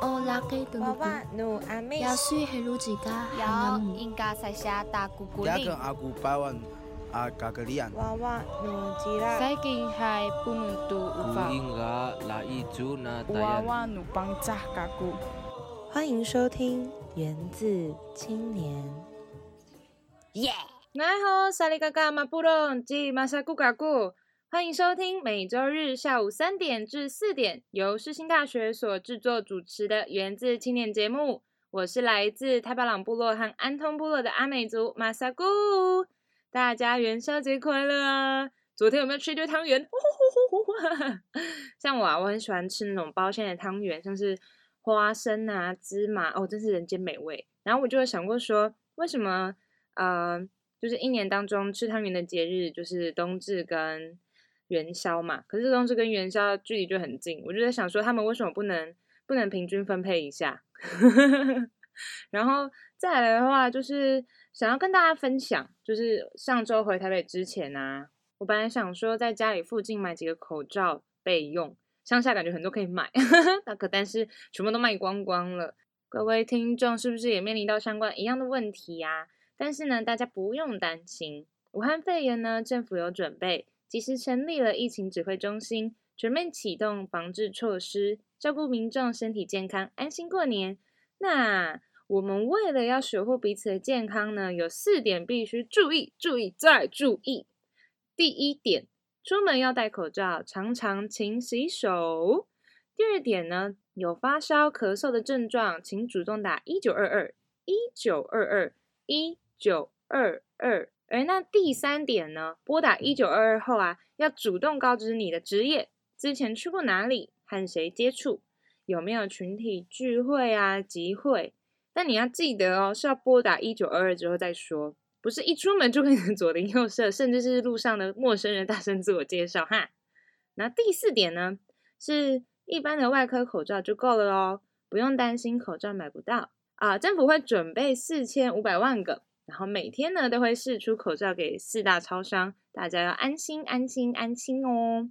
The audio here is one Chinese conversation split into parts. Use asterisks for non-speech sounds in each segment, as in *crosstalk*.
哦拉给的鲁布，亚苏黑鲁吉嘎，应该塞下大姑姑哩。亚跟。努吉拉，塞金海不能读无法。古。努帮扎嘎古，欢迎收听《源自青年》。耶！你好，萨利嘎嘎马布隆吉马萨古嘎古。欢迎收听每周日下午三点至四点由世新大学所制作主持的《源自青年》节目。我是来自太巴朗部落和安通部落的阿美族马萨古，大家元宵节快乐啊！昨天有没有吃一堆汤圆？呼呼呼呼呼像我啊，我很喜欢吃那种包馅的汤圆，像是花生啊、芝麻哦，真是人间美味。然后我就有想过说，为什么呃，就是一年当中吃汤圆的节日就是冬至跟元宵嘛，可是这东西跟元宵距离就很近，我就在想说，他们为什么不能不能平均分配一下？*laughs* 然后再来的话，就是想要跟大家分享，就是上周回台北之前啊，我本来想说在家里附近买几个口罩备用，乡下感觉很多可以买，*laughs* 那可但是全部都卖光光了。各位听众是不是也面临到相关一样的问题呀、但是呢，大家不用担心，武汉肺炎呢，政府有准备，及时成立了疫情指挥中心，全面启动防治措施，照顾民众身体健康，安心过年。那我们为了要守护彼此的健康呢，有四点必须注意，注意再注意。第一点，出门要戴口罩，常常勤洗手。第二点呢，有发烧、咳嗽的症状，请主动打一九二二一九二二一九二二。而那第三点呢，拨打一九二二后啊，要主动告知你的职业，之前去过哪里，和谁接触，有没有群体聚会啊、集会。但你要记得哦，是要拨打一九二二之后再说，不是一出门就跟你左邻右舍，甚至是路上的陌生人大声自我介绍哈。那第四点呢，是一般的外科口罩就够了哦，不用担心口罩买不到啊。政府会准备四千五百万个，然后每天呢都会试出口罩给四大超商，大家要安心、安心、安心哦。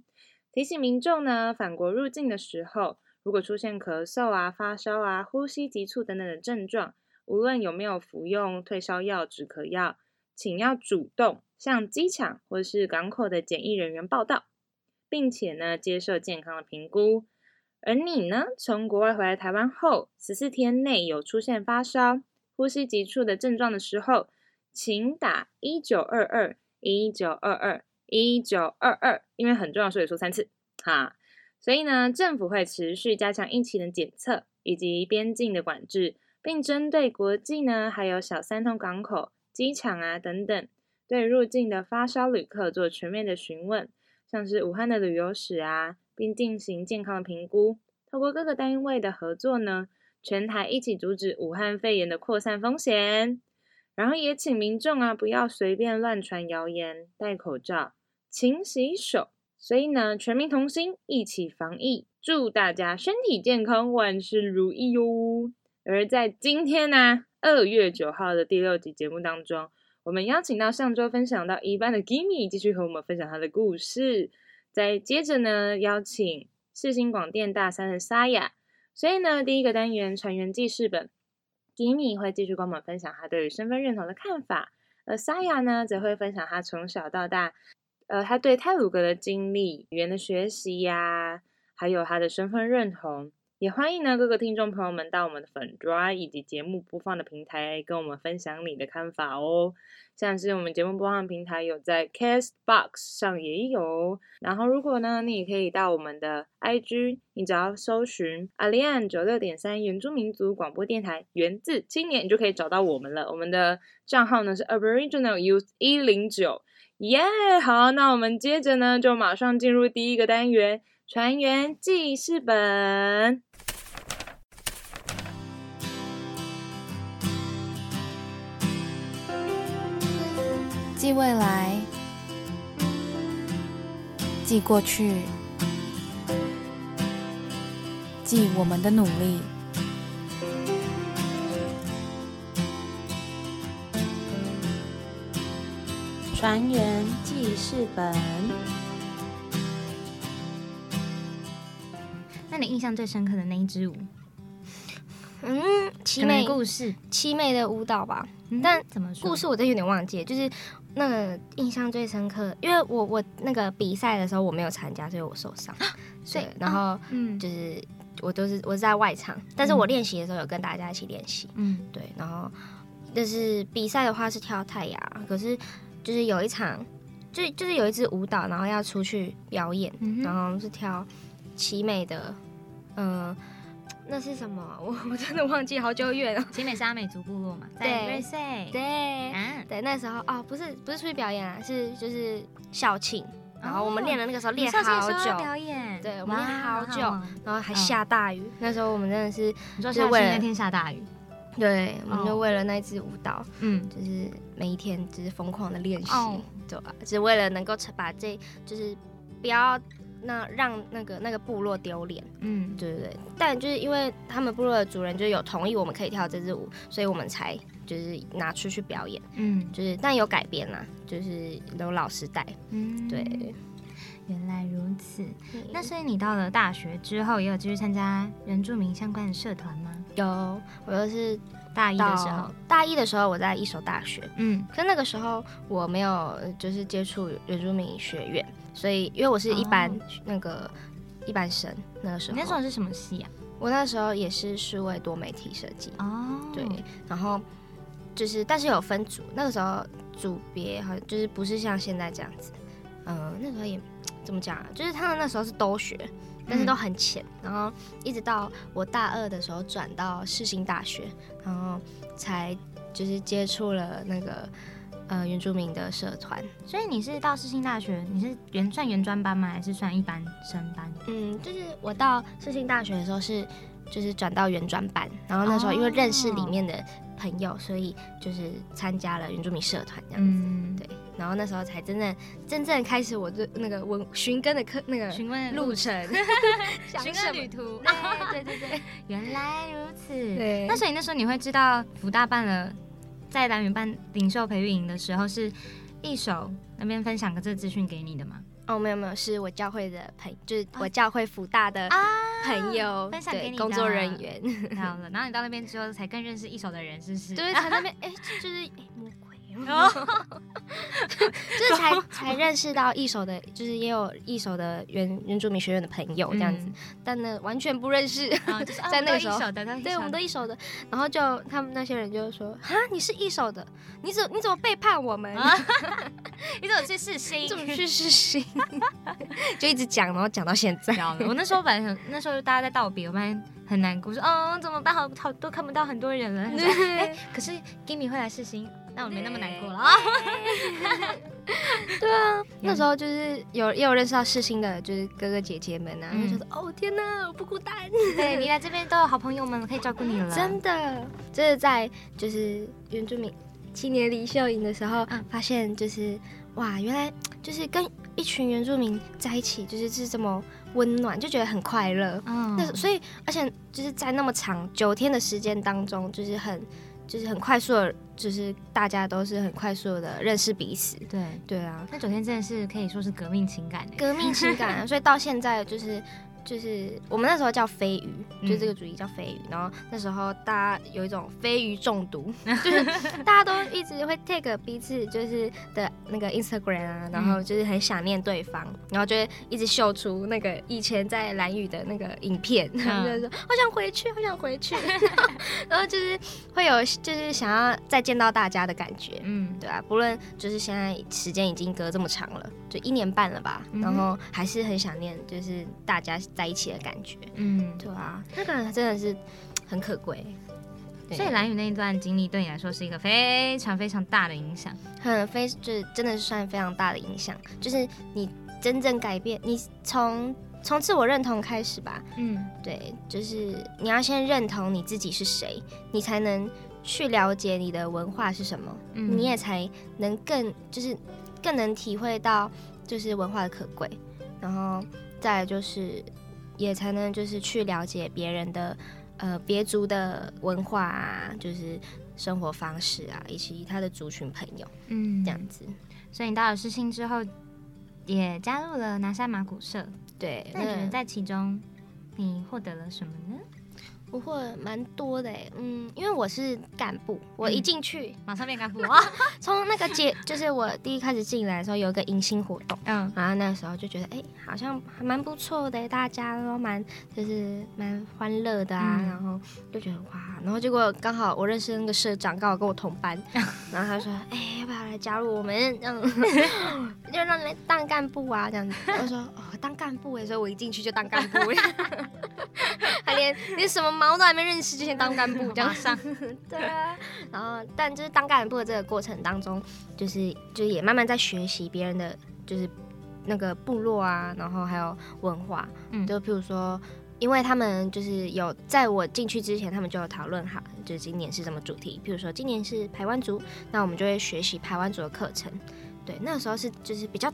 提醒民众呢，返国入境的时候，如果出现咳嗽啊、发烧啊、呼吸急促等等的症状，无论有没有服用退烧药、止咳药，请要主动向机场或是港口的检疫人员报到，并且呢接受健康的评估。而你呢，从国外回来台湾后，十四天内有出现发烧、呼吸急促的症状的时候，请打一九二二一九二二一九二二，因为很重要，所以说三次哈。所以呢，政府会持续加强疫情的检测以及边境的管制，并针对国际呢，还有小三通港口、机场啊等等，对入境的发烧旅客做全面的询问，像是武汉的旅游史啊，并进行健康的评估。透过各个单位的合作呢，全台一起阻止武汉肺炎的扩散风险。然后也请民众啊，不要随便乱传谣言，戴口罩，勤洗手。所以呢，全民同心，一起防疫，祝大家身体健康，万事如意哟。而在今天呢、二月九号的第六集节目当中，我们邀请到上周分享到一半的 Gimme 继续和我们分享他的故事。再接着呢，邀请世新广电大三的沙雅。所以呢，第一个单元船员记事本吉米会继续跟我们分享他对于身份认同的看法，而沙雅呢，则会分享他从小到大。呃，他对泰鲁格的经历、语言的学习呀、还有他的身份认同，也欢迎呢各个听众朋友们到我们的粉抓以及节目播放的平台跟我们分享你的看法哦。像是我们节目播放平台有在 Castbox 上也有，然后如果呢，你也可以到我们的 IG，你只要搜寻 Alian 九六点三原住民族广播电台源自青年，你就可以找到我们了。我们的账号呢是 Aboriginal Youth 一零九。耶好，那我们接着呢，就马上进入第一个单元——船员记事本。记未来，记过去，记我们的努力。船员记事本。那你印象最深刻的那一支舞嗯，凄可能美故事，七妹的舞蹈吧。嗯但怎么说？故事我真有点忘记，就是那个印象最深刻，因为我我那个比赛的时候我没有参加，所以我受伤，所以对，然后嗯。就是我都是我是在外场，但是我练习的时候有跟大家一起练习，嗯。对，然后就是比赛的话是跳太阳，可是就是有一场，就就是有一支舞蹈，然后要出去表演，嗯然后是跳奇美的，嗯、那是什么？我我真的忘记好久远了。奇美是阿美族部落嘛，在对瑞穗，对，啊，对，那时候哦，不是不是出去表演啊，是就是校庆，然后我们练了那个时候练好久，表演，对我们练好久然后还下大雨，那时候我们真的是你说就是为了校庆那天下大雨，对，我们就哦。为了那支舞蹈，嗯，就是每一天就是疯狂的练习，哦。对吧、只为了能够成把这就是不要那让那个那个部落丢脸，嗯，对对对。但就是因为他们部落的主人就有同意我们可以跳这支舞，所以我们才就是拿出去表演，嗯。就是但有改编啦，就是有老师带，嗯，对。原来如此。那所以你到了大学之后，也有继续参加原住民相关的社团吗？有，我就是大一的时候，大一的时候我在一所大学，嗯，可那个时候我没有呃就是接触原住民学院，所以因为我是一般、哦。那个一般生，那个时候。你那时候是什么系啊？我那时候也是数位多媒体设计，哦，对，然后就是但是有分组，那个时候组别好像就是不是像现在这样子，嗯、那时候也怎么讲啊，就是他们那时候是都学。但是都很浅，然后一直到我大二的时候转到世新大学，然后才就是接触了那个呃原住民的社团，所以你是到世新大学，你是原算原专班吗？还是算一般生班？嗯，就是我到世新大学的时候是就是转到原专班，然后那时候因为认识里面的朋友，所以就是参加了原住民社团这样子，嗯，对，然后那时候才真正真正开始我的那个文寻根的课那个询问路程，*laughs* 想询什么？问旅途，对对对对，*laughs* 原来如此。对。那所以那时候你会知道福大办了在蓝云办领袖培育营的时候，是一手那边分享个这个资讯给你的吗？哦，没有没有，是我教会的朋，就是我教会福大的朋友，分享给你工作人员，好了，然后你到那边之后才更认识一手的人，是不是？就是才那边哎，就是 *laughs* *laughs* 就是才才认识到一手的，就是也有一手的原原住民学院的朋友这样子，但呢完全不认识，啊，就是啊在那个时候对，我们都一手的，然后就他们那些人就说啊，你是一手的，你怎你怎么背叛我们？*laughs* 你怎么去试新？你 *laughs* 怎么去试新？就一直讲，然后讲到现在。我那时候本来想，那时候大家在道别，我们很难过，说哦怎么办，好好都看不到很多人了。哎、可是 Gimme 会来试新，那我没那么难过了啊。对啊，*laughs* 那时候就是有也有认识到世新的，就是哥哥姐姐们啊，嗯。就觉得哦天哪，我不孤单，*laughs* 对你来这边都有好朋友们可以照顾你了，真的，这是在就是原住民青年领袖营的时候，嗯。发现就是哇，原来 *tsk* 就是跟一群原住民在一起，就是是这么温暖，就觉得很快乐。嗯。那所以，而且就是在那么长九天的时间当中，就是很就是很快速的，就是大家都是很快速的认识彼此。对，对啊，那九天真的是可以说是革命情感欸。革命情感啊，所以到现在就是就是我们那时候叫飞鱼，嗯就是这个主题叫飞鱼，然后那时候大家有一种飞鱼中毒，*laughs* 就是大家都一直会 take 彼此就是的那个 Instagram 啊，然后就是很想念对方，然后就会一直秀出那个以前在蓝雨的那个影片，*laughs* 然后就是说好想回去，好想回去，然 *laughs* 后然后就是会有就是想要再见到大家的感觉，嗯，对啊，不论就是现在时间已经隔这么长了，就一年半了吧，嗯然后还是很想念，就是大家在一起的感觉，嗯，对啊，那个真的是很可贵，对。所以蓝雨那一段经历对你来说是一个非常非常大的影响。很非就是真的是算非常大的影响，就是你真正改变，你从从自我认同开始吧，嗯。对，就是你要先认同你自己是谁，你才能去了解你的文化是什么，嗯。你也才能更就是更能体会到就是文化的可贵，然后再来就是也才能就是去了解别人的呃别族的文化啊，就是生活方式啊，以及他的族群朋友嗯这样子。所以你到了世新之后，也加入了南山马古社。对，那你觉得在其中你获得了什么呢？不会蛮多的哎，嗯，因为我是干部，我一进去马上变干部啊！从那个节，就是我第一开始进来的时候，有一个迎新活动，嗯，然后那时候就觉得，哎、好像还蛮不错的，大家都蛮就是蛮欢乐的啊，嗯然后就觉得哇，然后结果刚好我认识那个社长，刚好跟我同班，*laughs* 然后他说，哎、要不要来加入我们？这样 *laughs* 就让你来当干部啊，这样子。我说，哦，当干部哎，所以我一进去就当干部，*laughs* 他连连什么毛都还没认识就先当干部，这样上 *laughs* 对啊，然后但就是当干部的这个过程当中，就是就是也慢慢在学习别人的就是那个部落啊，然后还有文化，嗯就譬如说。因为他们就是有在我进去之前，他们就有讨论好，就是今年是什么主题。譬如说今年是排湾族，那我们就会学习排湾族的课程。对，那个时候是就是比较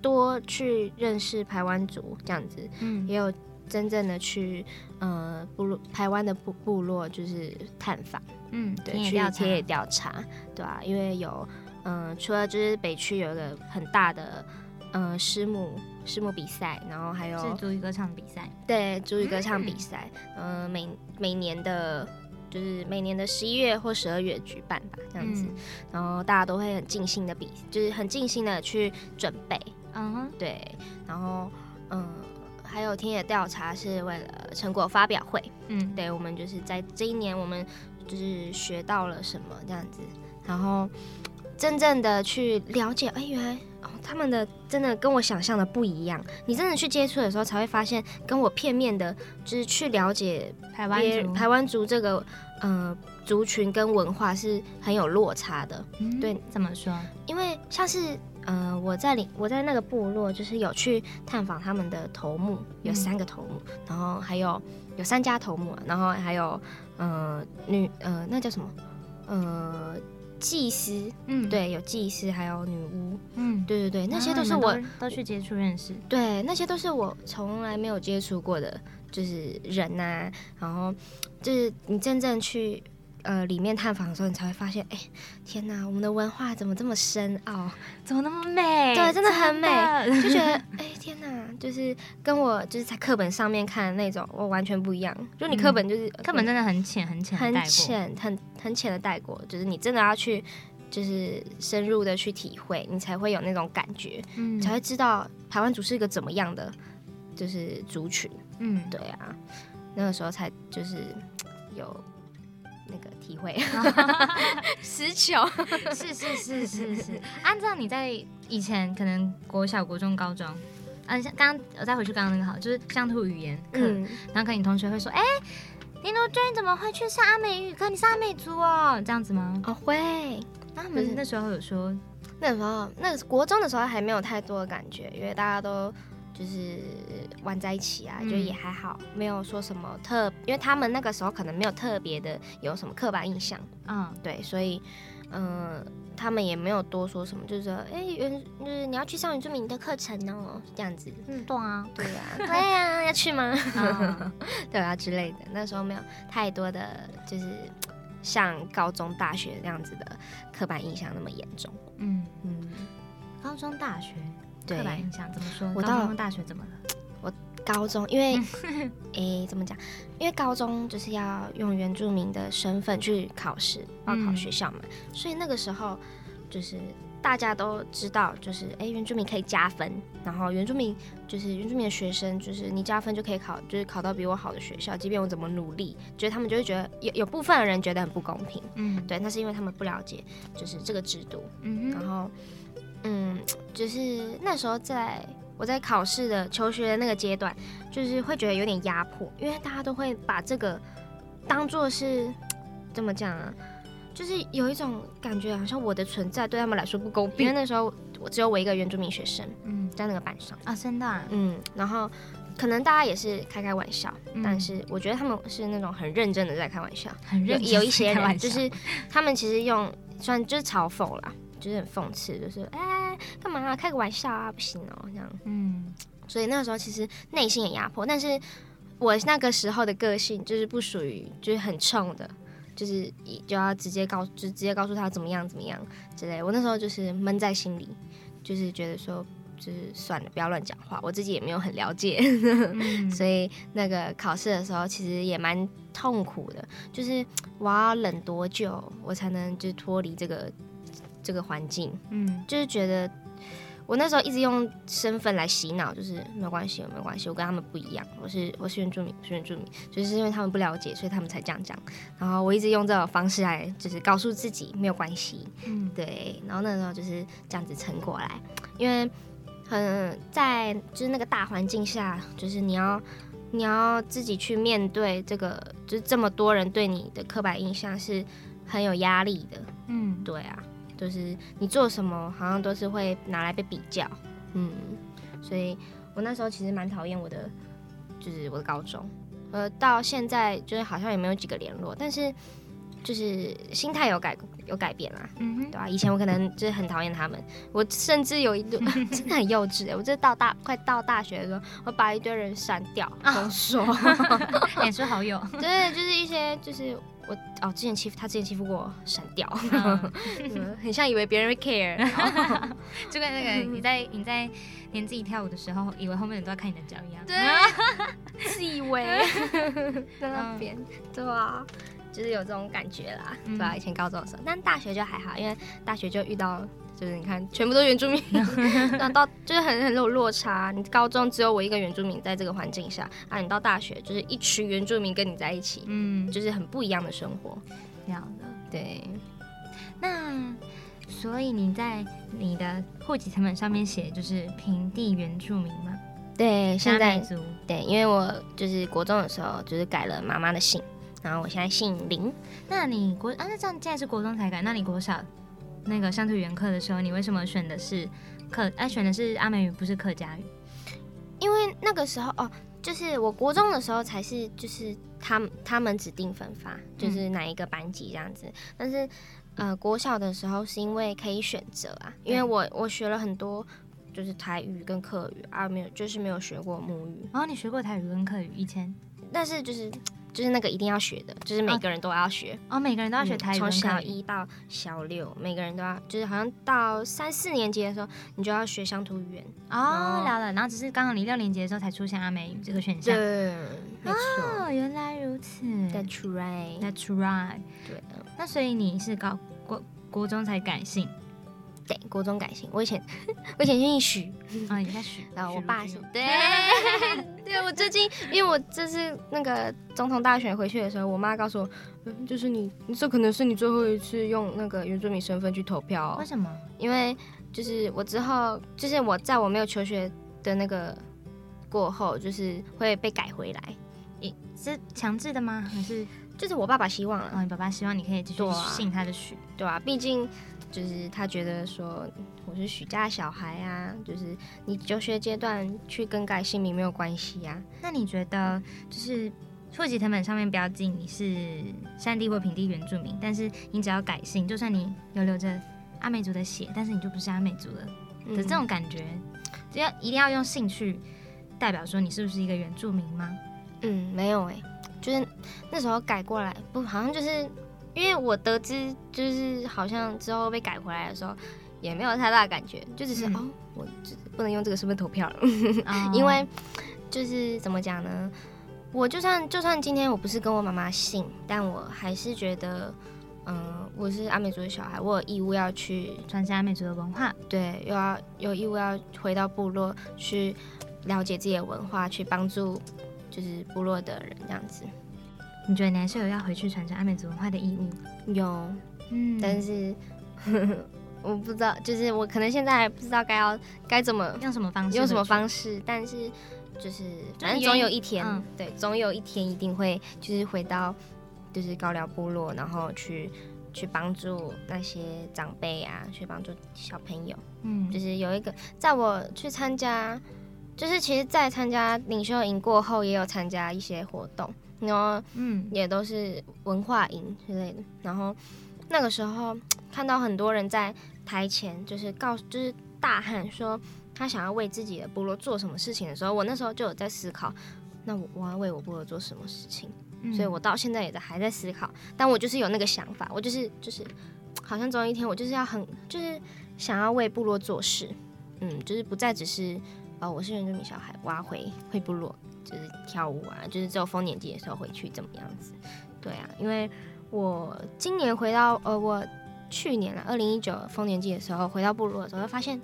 多去认识排湾族这样子，嗯也有真正的去呃部落台湾的部部落就是探访。嗯，对，去田野调查，对啊，因为有，嗯、除了就是北区有一个很大的，嗯、师母师母比赛，然后还有是主语歌唱比赛，对主语歌唱比赛，嗯、每每年的，就是每年的十一月或十二月举办吧，这样子，嗯然后大家都会很尽心的比，就是很尽心的去准备，嗯，对，然后嗯。还有田野调查是为了成果发表会，嗯，对，我们就是在这一年，我们就是学到了什么这样子，然后真正的去了解，哎，原来哦，他们的真的跟我想象的不一样。你真的去接触的时候，才会发现，跟我片面的，就是去了解台湾族，台湾族这个呃族群跟文化是很有落差的。嗯对，怎么说？因为像是呃，我在里我在那个部落，就是有去探访他们的头目，有嗯。三个头目，然后还有有三家头目啊，然后还有呃女呃那叫什么？呃祭司，嗯，，对，有祭司，还有女巫，嗯，对对对，那些都是我、都去接触认识，对，那些都是我从来没有接触过的，就是人呐、然后就是你真正去。呃，里面探访的时候，你才会发现，哎、天哪，我们的文化怎么这么深奥？怎么那么美？对真的很美就觉得，*laughs* 哎、天哪，就是跟我就是在课本上面看的那种，我完全不一样。就你课本就是、嗯课本真的很浅，很浅，很，浅，很很浅的带过，就是你真的要去，就是深入的去体会，你才会有那种感觉，嗯才会知道台湾族是一个怎么样的，就是族群。嗯，对啊，那个时候才就是有那个体会，*laughs* *laughs* 实求。是是是是是，按照你在以前可能国小、国中、高中，嗯、像刚刚我再回去刚刚那个好，就是乡土语言课，嗯，然后跟你同学会说，哎、林如君怎么会去上阿美语课？你是阿美族哦，这样子吗？哦会。那他就是们那时候有说，那时候，那个国中的时候还没有太多的感觉，因为大家都就是玩在一起啊，嗯。就也还好，没有说什么特，因为他们那个时候可能没有特别的有什么刻板印象，嗯。对，所以嗯、呃他们也没有多说什么，就是说，哎、原就是你要去上原住民的课程哦，这样子，嗯，对啊，对啊、对啊、要去吗？嗯。*laughs* 对啊之类的，那时候没有太多的就是像高中、大学那样子的刻板印象那么严重，嗯，嗯，高中、大学对刻板印象怎么说？我到大学怎么了？我高中，因为 *laughs* 诶、怎么讲？因为高中就是要用原住民的身份去考试，报考嗯学校嘛，所以那个时候就是大家都知道，就是哎、原住民可以加分，然后原住民就是原住民的学生，就是你加分就可以考，就是考到比我好的学校，即便我怎么努力，就是他们就会觉得有有部分的人觉得很不公平，嗯，对，那是因为他们不了解就是这个制度，嗯，然后，嗯，就是那时候在我在考试的求学的那个阶段，就是会觉得有点压迫，因为大家都会把这个当做是怎么讲啊？就是有一种感觉，好像我的存在对他们来说不公平。因为那时候我只有我一个原住民学生嗯在那个班上，啊，真的啊，嗯，然后可能大家也是开开玩笑，嗯但是我觉得他们是那种很认真的在开玩笑。有很认真有一些人就是他们其实用算就是嘲讽啦，就是很讽刺，就是哎干嘛、啊、开个玩笑啊，不行哦这样。嗯所以那个时候其实内心也压迫，但是我那个时候的个性就是不属于就是很冲的，就是就要直接告，就直接告诉他怎么样怎么样之类。我那时候就是闷在心里，就是觉得说。就是算了，不要乱讲话。我自己也没有很了解，嗯 *laughs* 所以那个考试的时候，其实也蛮痛苦的，就是我要冷多久，我才能就是脱离这个这个环境，嗯就是觉得。我那时候一直用身份来洗脑，就是没有关系，没有关系，我跟他们不一样，我是我是原住民，我是原住民，就是因为他们不了解，所以他们才这样讲。然后我一直用这种方式来，就是告诉自己没有关系，嗯对。然后那时候就是这样子撑过来，因为很在就是那个大环境下，就是你要你要自己去面对这个，就是这么多人对你的刻板印象是很有压力的，嗯，对啊，就是你做什么好像都是会拿来被比较，嗯，所以我那时候其实蛮讨厌我的，就是我的高中，呃，到现在就是好像也没有几个联络，但是就是心态有改有改变啦，嗯哼。对吧、以前我可能就是很讨厌他们，我甚至有一度 *laughs* 真的很幼稚欸，我这到大快到大学的时候，我把一堆人删掉封锁，脸书 *laughs* 好友，*laughs* 对，就是一些就是我哦之前欺负他之前欺负过我，删掉，*laughs* 很像以为别人会 care，*laughs* 就跟那个你在你在连自己跳舞的时候，以为后面人都要看你的脚一样。对，*laughs* 自以为在那边，对啊，就是有这种感觉啦，嗯对啊，以前高中的时候，但大学就还好，因为大学就遇到。就是你看，全部都是原住民，*laughs* 那到就是很很有落差。你高中只有我一个原住民在这个环境下，啊，你到大学就是一群原住民跟你在一起，嗯，就是很不一样的生活。这样的。对，那所以你在你的户籍成本上面写就是平地原住民吗？对，现在对，因为我就是国中的时候就是改了妈妈的姓，然后我现在姓林。那你国啊，那这样现在是国中才改，那你国小那个乡土语言课的时候，你为什么选的是客？哎、选的是阿美语，不是客家语？因为那个时候哦，就是我国中的时候才是就是他们他们指定分发，就是哪一个班级这样子。但是呃，国小的时候是因为可以选择啊，因为我我学了很多就是台语跟客语啊，没有就是没有学过母语，然后你学过台语跟客语，以前但是就是就是那个一定要学的，就是每个人都要学。哦，每个人都要学嗯台语跟从小。一到小六，每个人都要，就是好像到三四年级的时候，你就要学乡土语言。哦，了了，然后只是刚好你六年级的时候才出现阿美语这个选项。对，没错哦，原来如此。，That's right。That's right。对，那所以你是高国国中才改姓对，国中改姓。我以前 *laughs* 我以前姓许，*laughs* 啊？你姓许，然后我爸是如君哦对，*laughs* 对我最近，因为我这次那个总统大选回去的时候，我妈告诉我，嗯，就是你，这可能是你最后一次用那个原住民身份去投票、哦，为什么？因为就是我之后，就是我在我没有求学的那个过后，就是会被改回来，你是强制的吗？还是就是我爸爸希望哦，啊，你爸爸希望你可以继续对啊姓他的许？对吧、毕竟就是他觉得说我是许家小孩啊，就是你求学阶段去更改姓名没有关系啊。那你觉得就是户籍成本上面标记你是山地或平地原住民，但是你只要改姓，就算你有留着阿美族的血，但是你就不是阿美族了嗯的这种感觉，只要一定要用姓去代表说你是不是一个原住民吗？嗯，没有哎、就是那时候改过来，不，好像就是因为我得知，就是好像之后被改回来的时候，也没有太大的感觉，就只是、嗯哦，我只不能用这个身份投票了，*laughs* 哦因为就是怎么讲呢？我就算就算今天我不是跟我妈妈姓，但我还是觉得，嗯、我是阿美族的小孩，我有义务要去传承阿美族的文化。对，又要有义务要回到部落去了解自己的文化，去帮助就是部落的人这样子。你觉得你还是有要回去传承阿美族文化的义务？有，嗯但是 *laughs* 我不知道，就是我可能现在还不知道该要该怎么用什么方式？用什么方式，但是就是反正总有一天，嗯对，总有一天一定会就是回到就是高寮部落，然后去去帮助那些长辈啊，去帮助小朋友。嗯，就是有一个，在我去参加，就是其实，在参加领袖营过后，也有参加一些活动，然后嗯也都是文化营之类的。然后那个时候 *tsk* 看到很多人在台前，就是告，就是大喊说他想要为自己的部落做什么事情的时候，我那时候就有在思考，那我我要为我部落做什么事情？嗯所以我到现在也在还在思考，但我就是有那个想法，我就是就是，好像总有一天我就是要很就是想要为部落做事，嗯，就是不再只是哦我是原住民小孩，我要回回部落就是跳舞啊，就是只有丰年祭的时候回去怎么样子。对啊，因为我今年回到呃，我去年了，二零一九丰年祭的时候回到部落的时候，发现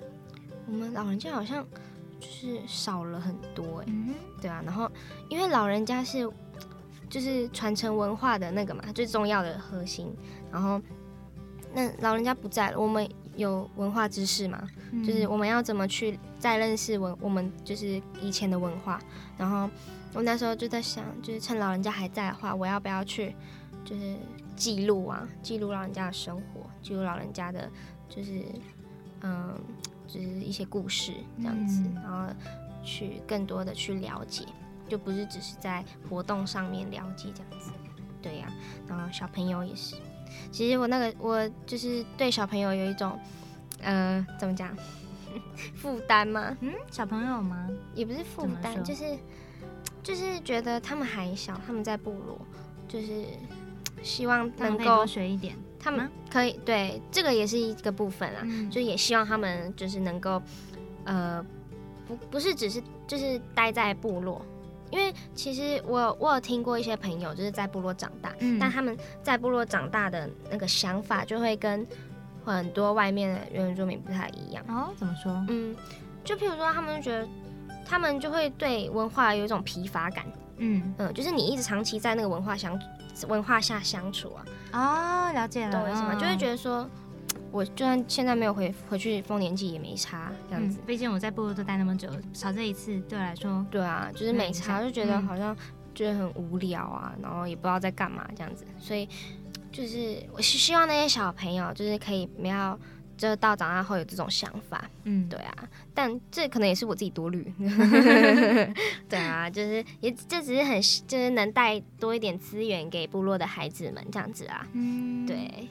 我们老人家好像就是少了很多哎、嗯对啊，然后因为老人家是就是传承文化的那个嘛，最重要的核心。然后那老人家不在了，我们有文化知识嘛，哼就是我们要怎么去再认识文我们就是以前的文化。然后我那时候就在想，就是趁老人家还在的话，我要不要去就是记录啊，记录老人家的生活，记录老人家的就是嗯。就是一些故事这样子，嗯然后去更多的去了解，就不是只是在活动上面了解这样子。对呀、然后小朋友也是。其实我那个我就是对小朋友有一种，呃，怎么讲，*laughs* 负担吗？嗯，小朋友吗？也不是负担，就是就是觉得他们还小，他们在部落，就是希望能够多学一点。他们可以对这个也是一个部分啊，嗯就也希望他们就是能够，呃，不不是只是就是待在部落，因为其实我有我有听过一些朋友就是在部落长大，嗯但他们在部落长大的那个想法就会跟很多外面的原住民不太一样。哦，怎么说？嗯，就譬如说他们就觉得他们就会对文化有一种疲乏感，嗯，嗯，就是你一直长期在那个文化相文化下相处啊，哦，了解了，懂我意思吗？就会觉得得说，我就算现在没有回回去丰年祭也没差，这样子。嗯毕竟我在部落都待那么久，少这一次对我来说，对啊，就是没差，就觉得嗯好像觉得很无聊啊，然后也不知道在干嘛这样子。所以就是我是希望那些小朋友就是可以不要。就到长大后有这种想法，嗯，对啊，但这可能也是我自己多虑，*laughs* 对啊，就是也这只是很就是能带多一点资源给部落的孩子们这样子啊，嗯，对。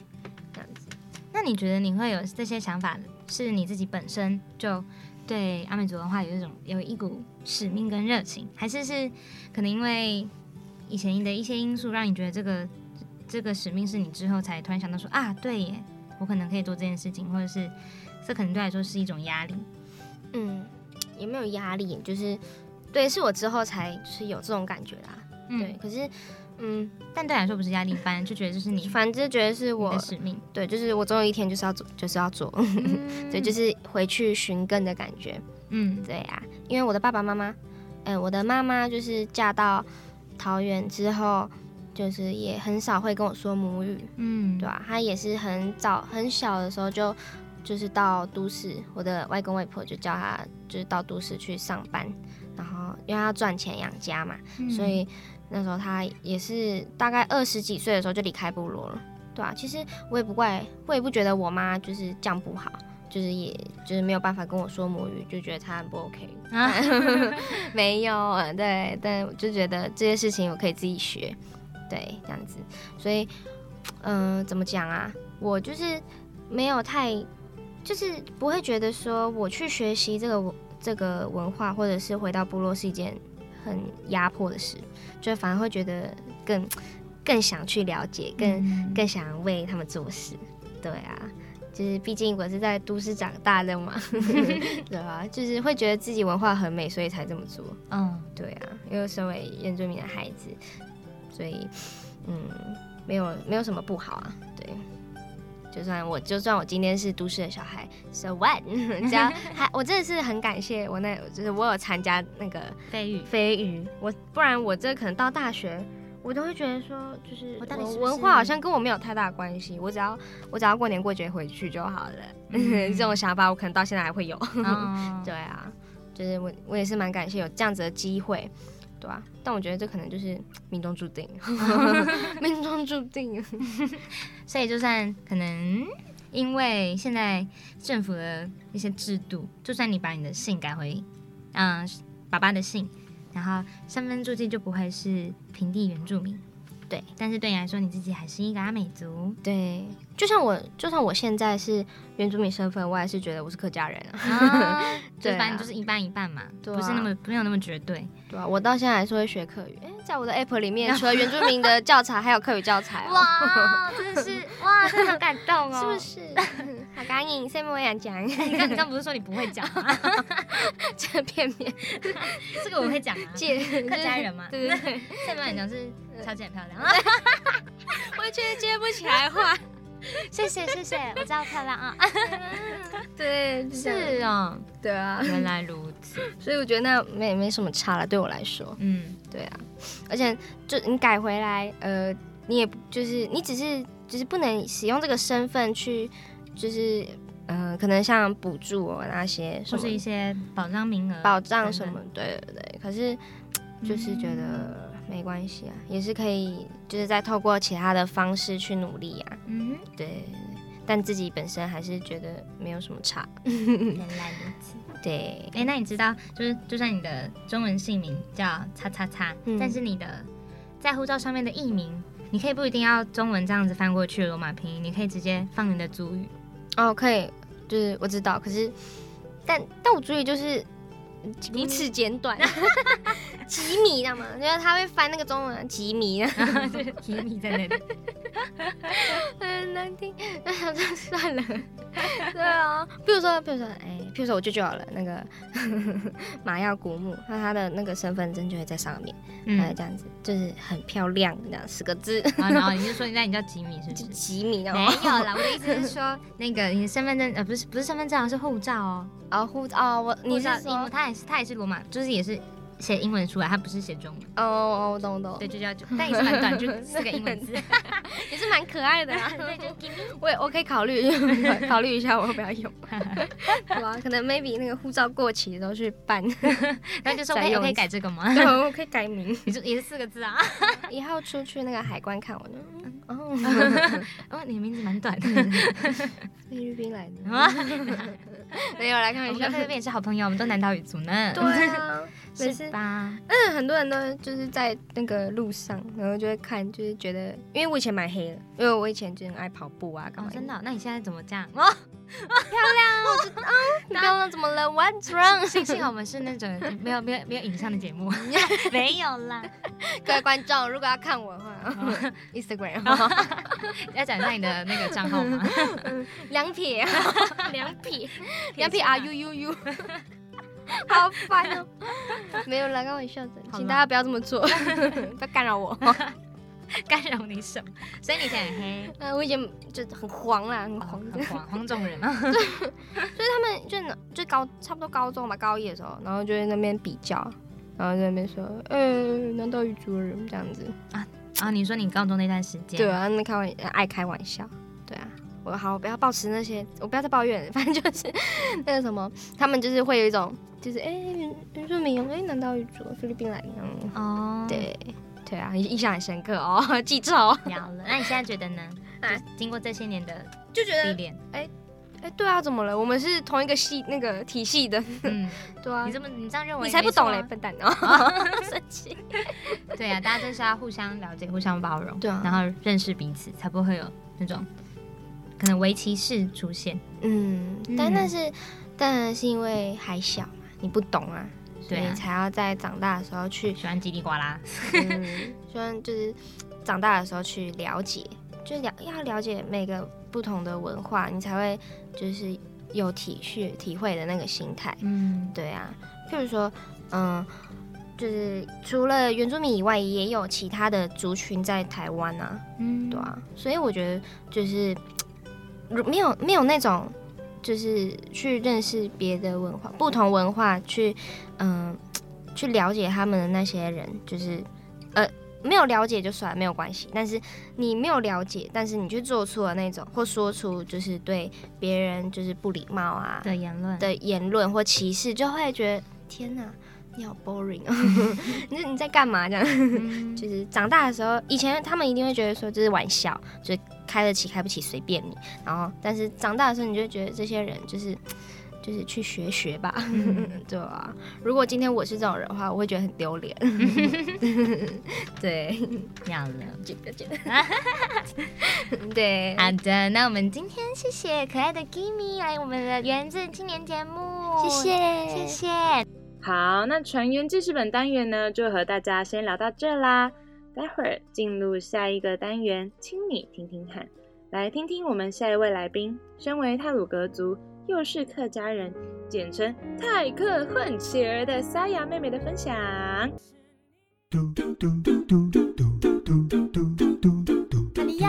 那你觉得你会有这些想法，是你自己本身就对阿美族文化有一种有一股使命跟热情，还是是可能因为以前的一些因素让你觉得这个这个使命是你之后才突然想到说啊，对耶，我可能可以做这件事情，或者是这可能对来说是一种压力。嗯，也没有压力，就是对，是我之后才是有这种感觉啦。嗯对，，可是嗯，但对来说不是压力，反正就觉得这是你反正觉得是我的使命。对，就是我总有一天就是要做，就是要做，*laughs* 对，就是回去寻根的感觉。嗯对啊，因为我的爸爸妈妈，嗯、我的妈妈就是嫁到桃园之后，就是也很少会跟我说母语，嗯，对吧、她也是很早很小的时候就就是到都市，我的外公外婆就叫她就是到都市去上班，然后因为她要赚钱养家嘛，嗯所以那时候他也是大概二十几岁的时候就离开部落了，对啊，其实我也不怪，我也不觉得我妈就是这样不好。就是也就是没有办法跟我说母语，就觉得她很不 OK。啊 *laughs* 没有，呃对，但我就觉得这些事情我可以自己学，对，这样子，所以，嗯、怎么讲啊？我就是没有太，就是不会觉得说我去学习这个文这个文化，或者是回到部落是一件很压迫的事，就反而会觉得更 *tsk* 更想去了解，更、嗯更想为他们做事，对啊。就是毕竟我是在都市长大的嘛，*laughs* 对啊？就是会觉得自己文化很美，所以才这么做。嗯对啊，因为身为原住民的孩子，所以嗯，没有没有什么不好啊。对，就算我就算我今天是都市的小孩，so what？*laughs* 只要 *laughs* 还我真的是很感谢我那，就是我有参加那个飞鱼飞鱼，我不然我这可能到大学。我都会觉得说，就是我文化好像跟我没有太大关系，我只要我只要过年过节回去就好了。*laughs* 嗯这种想法我可能到现在还会有。哦对啊，就是我我也是蛮感谢有这样子的机会，对啊，但我觉得这可能就是命中注定，*laughs* 命中注定。*laughs* 所以就算可能因为现在政府的一些制度，就算你把你的姓改回嗯爸爸的姓，然后身份注记就不会是平地原住民，对，但是对你来说，你自己还是一个阿美族对，就像我就算我现在是原住民身份，我还是觉得我是客家人啊，啊，*laughs* 就是对啊反正就是一半一半嘛，对啊不是那么没有那么绝对。对啊，我到现在还是会学客语。哎，在我的 app 里面，除了原住民的教材，还有客语教材哦，哇，真的是哇，真的很感动哦，*laughs* 是不是？*laughs* 好赶紧，下面我想讲，你刚你刚不是说你不会讲吗？*laughs* 这片面 *laughs* 这个我会讲啊，借客家人嘛。对对对，下面讲是小姐很漂亮，*laughs* 我觉得接不起来话，谢谢谢谢，我知道漂亮啊。对，是啊，对啊，原来如此。所以我觉得那没没什么差了，对我来说，嗯，对啊，而且就你改回来，呃，你也就是你只是只是不能使用这个身份去，就是呃，可能像补助哦那些或是一些保障名额、保障什么对对对，可是就是觉得没关系啊，也是可以，就是再透过其他的方式去努力啊，嗯对但自己本身还是觉得没有什么差，哼，原来如此。对，哎、那你知道，就是就算你的中文姓名叫叉叉叉，嗯但是你的在护照上面的艺名，你可以不一定要中文这样子翻过去罗马拼音，你可以直接放你的族语。哦，可以，就是我知道，可是但但我注意就是彼此简短，*laughs* 几米，知道吗？就是他会翻那个中文几米，就是提米在那里，*laughs* 很难听，那想说算了，对啊，比如说，比如说，哎，比如说我舅舅好了，那个 *laughs* 马耀古墓，那他的那个身份证就会在上面，嗯。呃，，这样子就是很漂亮，这样四个字，然后然后你就说那你叫吉米是不？是？吉米，然没后有啦，我的意思是说，那个你的身份证呃不是不是身份证啊，是护照哦。哦护照哦，我你是说它也是他也是罗马，就是也是写英文出来，他不是写中文。哦哦，我懂我懂，对，就叫但也是蛮短，就 *laughs* 四个英文字。也是蛮可爱的啦。*laughs* 对，就 give me。我也我可以考虑考虑一下，我要不要用？*laughs* 对啊，可能 maybe 那个护照过期的时候去办，然后就说我可以我可以改这个吗？对，我可以改名。你说也是四个字啊？以后出去那个海关看我就，嗯哦，哦，你的名字蛮短的。菲律宾来的，啊没有来开我玩笑。们跟菲律宾也是好朋友，我们都南岛语族呢。对啊，每 *laughs* 是吧？嗯，很多人都就是在那个路上，然后就会看，就是觉得，因为我以前蛮黑的，因为我以前就很爱跑步啊，干嘛，哦真的哦？那你现在怎么这样？*laughs* *laughs* 哦，*laughs* *laughs* 你刚刚怎么了？What's wrong？幸幸好我们是那种没有没有没有影像的节目，*laughs* 没有啦。各位观众，如果要看我的话，Instagram 要讲一下你的那个账号吗？两撇，两撇，两撇 R U U U，好烦哦！没有啦，开玩笑的，好啦请大家不要这么做，不要干扰我。*laughs* 干扰你什么？所以你现在很黑，呃，我以前就很黄啦，很黄，很黄 *laughs* 黄种人啊。所 *laughs* 以他们就就高差不多高中吧，高一的时候，然后就在那边比较，然后在那边说，呃，南岛语族人这样子，啊，啊你说你高中那段时间，对啊，那开玩爱开玩笑，对啊。我好，我不要抱持那些，我不要再抱怨，反正就是那个什么，他们就是会有一种，就是哎，原原住民，哎，南岛语族，菲律宾来的，嗯，哦，对，对啊，印象很深刻哦，*laughs* 记住哦，了了。那你现在觉得呢？*laughs* 哎就经过这些年的就觉得，历练，哎，对啊，怎么了？我们是同一个系那个体系的，嗯，*laughs* 对啊你，这么你这样认为，你才不懂嘞，没错笨蛋哦，生气。啊对啊，大家就是要互相了解、互相包容，对啊然后认识彼此，才不会有那种可能围棋式出现。嗯，嗯但那是当然是因为还小嘛，你不懂啊，所对啊。以才要在长大的时候去，喜欢叽里呱啦，嗯，希望就是长大的时候去了解，就了要了解每个不同的文化，你才会就是有体恤体会的那个心态。嗯，对啊，譬如说，嗯，就是除了原住民以外，也有其他的族群在台湾啊，嗯。对啊，所以我觉得就是如没有没有那种就是去认识别的文化、不同文化去嗯、*tsk* 去了解他们的那些人，就是呃没有了解就算了没有关系，但是你没有了解，但是你去做出了那种或说出就是对别人就是不礼貌啊的言论，的言论或歧视，就会觉得天哪，你好 boring 哦！*laughs* 你你在干嘛这样？嗯就是长大的时候，以前他们一定会觉得说这是玩笑，就是开得起开不起随便你。然后，但是长大的时候，你就觉得这些人就是就是去学学吧，*laughs* 对啊。如果今天我是这种人的话，我会觉得很丢脸。*laughs* 对，要了。这个觉得，对，好的，那我们今天谢谢可爱的 Gimme 来我们的源自青年节目，谢谢谢谢。好，那船员记事本单元呢，就和大家先聊到这啦。待会儿进入下一个单元，请你听听看。来听听我们下一位来宾，身为泰鲁格族，又是客家人，简称泰客混血儿的沙雅妹妹的分享。嘟嘟嘟嘟嘟嘟嘟嘟嘟嘟嘟嘟，阿里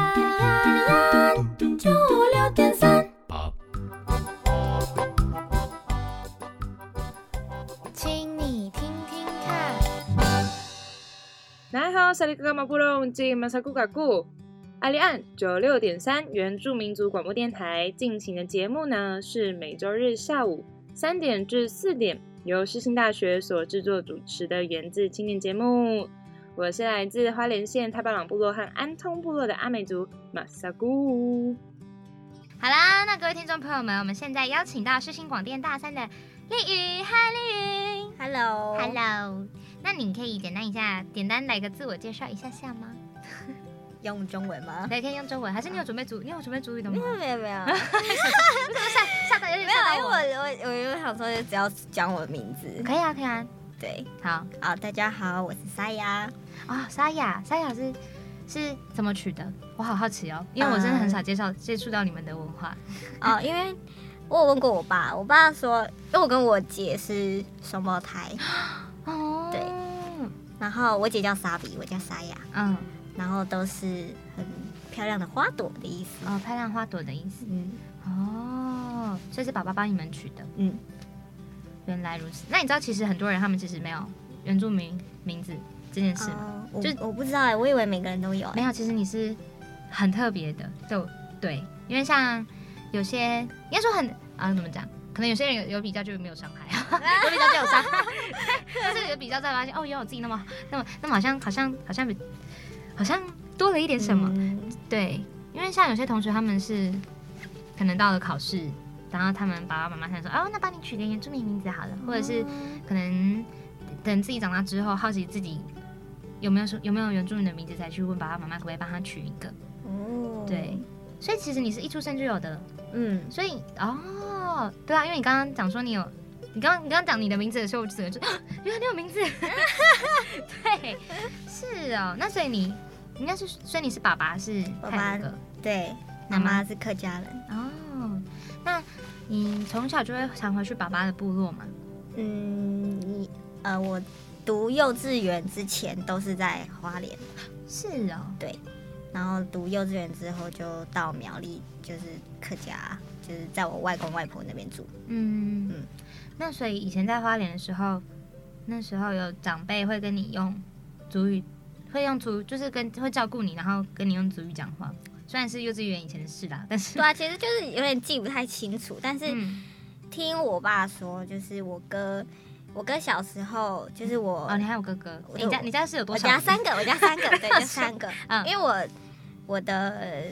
大家好，萨利格马布隆吉马萨古嘎古，阿里安九六点三原住民族广播电台进行的节目呢，是每周日下午三点至四点，由世新大学所制作主持的源自青年节目。我是来自花莲县太巴朗部落和安通部落的阿美族马萨古。好啦，那各位听众朋友们，我们现在邀请到世新广电大三的丽宇，嗨，丽宇 Hello，，Hello。那你可以简单一下，简单来个自我介绍一下下吗？*laughs* 用中文吗？对，可以用中文，还是你有准备主，你有准备主语的吗没？有没有没有，*laughs* 吓吓到有点没有啊，因为我。我我想说，就只要讲我的名字。可以啊，可以啊。对，好好，大家好，我是沙雅。啊，沙雅，沙雅是是怎么取的？我好好奇哦，因为我真的很少介绍接触到你们的文化。*laughs* 哦，因为我有问过我爸，我爸说，因为我跟我姐是双胞胎，哦，对然后我姐叫莎比，我叫沙雅，嗯，然后都是很漂亮的花朵的意思。哦，漂亮花朵的意思。嗯哦，所以是爸爸帮你们取的。嗯，原来如此。那你知道，其实很多人他们其实没有原住民名字这件事吗？就我不知道哎，我以为每个人都有哎。没有，其实你是很特别的。就对，因为像有些应该说很啊，怎么讲？可能有些人有有比较就没有伤害啊，*laughs* 有比较就有伤害，*laughs* 但是有比较再发现哦，原来我自己那么那么那么好像好像好像比好像多了一点什么。嗯。对，因为像有些同学他们是可能到了考试，然后他们爸爸妈妈想说，哦，那帮你取个原住民名字好了，或者是可能等自己长大之后，好奇自己有没有说有没有原住民的名字，才去问爸爸妈妈可不可以帮他取一个。哦。对，所以其实你是一出生就有的，嗯，所以哦，对啊，因为你刚刚讲说你有。你刚刚你刚刚讲你的名字的时候，我就整个就，啊 *gasps* 原来你有名字，*laughs* 对，是哦。那所以你应该是，所以你是爸爸是爸爸对，妈妈妈妈是客家人。哦，那你从小就会常回去爸爸的部落吗？嗯，你呃，我读幼稚园之前都是在花莲，是哦，对然后读幼稚园之后就到苗栗，就是客家，就是在我外公外婆那边住。嗯嗯那所以以前在花莲的时候，那时候有长辈会跟你用主语，会用族，就是跟会照顾你，然后跟你用主语讲话。虽然是幼稚园以前的事啦，*laughs* 但是对啊，其实就是有点记不太清楚，但是嗯，听我爸说，就是我哥，我哥小时候就是我，哦，你还有哥哥，你家你家是有多我？家三个，我家三个，对，就三个，*laughs* 嗯因为我我的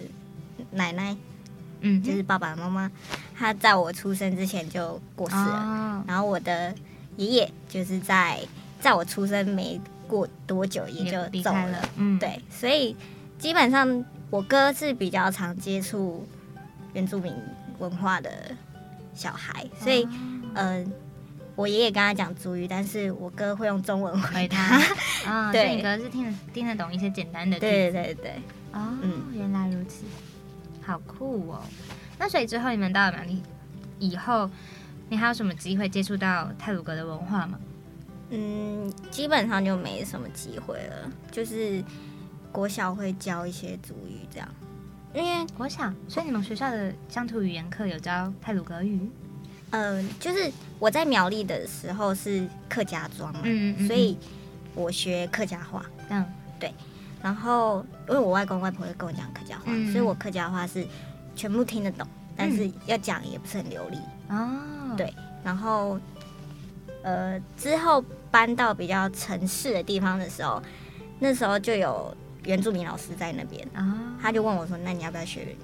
奶奶嗯，就是爸爸妈妈，他在我出生之前就过世了。哦，然后我的爷爷就是在在我出生没过多久也就走了，了，嗯，，对，所以基本上我哥是比较常接触原住民文化的小孩，所以嗯、呃我爷爷跟他讲族语，但是我哥会用中文回回他。*laughs* 他啊，对你哥是听得听得懂一些简单的对对对，哦，嗯。原来如此，好酷哦。那所以之后你们到了苗栗以后，你还有什么机会接触到泰鲁格的文化吗？嗯，基本上就没什么机会了，就是国小会教一些族语这样，因为国小，所以你们学校的乡土语言课有教泰鲁格语？呃，就是我在苗栗的时候是客家庄嘛，嗯嗯所以我学客家话。嗯然后因为我外公外婆会跟我讲客家话，嗯。所以我客家话是全部听得懂，但是要讲也不是很流利。哦，对。然后呃，之后搬到比较城市的地方的时候，那时候就有原住民老师在那边，哦，他就问我说：“那你要不要学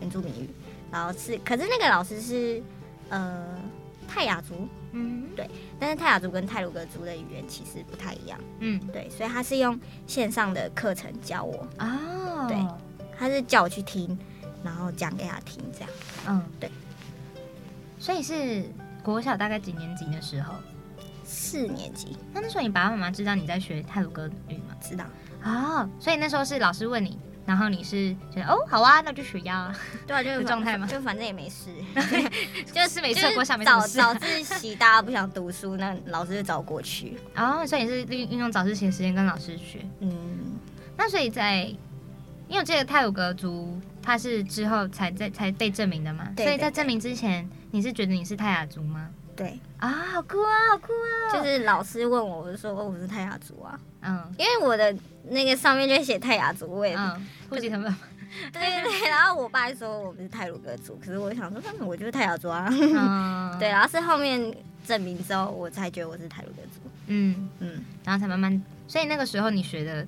原住民语？”然后是，可是那个老师是呃泰雅族，嗯对但是泰雅族跟泰鲁格族的语言其实不太一样，嗯对，所以他是用线上的课程教我，哦，对他是叫我去听，然后讲给他听，这样。嗯对，所以是国小大概几年级的时候？四年级那那时候你爸爸妈妈知道你在学泰鲁格语吗？知道，哦，所以那时候是老师问你，然后你是觉得哦好啊，那就学呀、啊，*laughs* 对啊，就是的状态嘛就反正也没事，*laughs* 就是没就是测过，下没什么早。早自习大家不想读书，那老师就找过去。*laughs* 哦，所以你是利运用早自习的时间跟老师学。嗯，那所以在，因为我记得泰鲁格族他是之后才在才被证明的嘛，对对所以在证明之前，你是觉得你是泰雅族吗？对，啊，好酷啊，好酷啊！就是老师问我，我就说哦我是泰雅族啊，嗯因为我的那个上面就写泰雅族，我也、嗯，户籍成本，对对对，然后我爸还说我不是泰鲁格族，可是我想说，那我就是泰雅族啊。嗯，*laughs* 对，，然后是后面证明之后，我才觉得我是泰鲁格族。嗯，嗯，然后才慢慢，所以那个时候你学的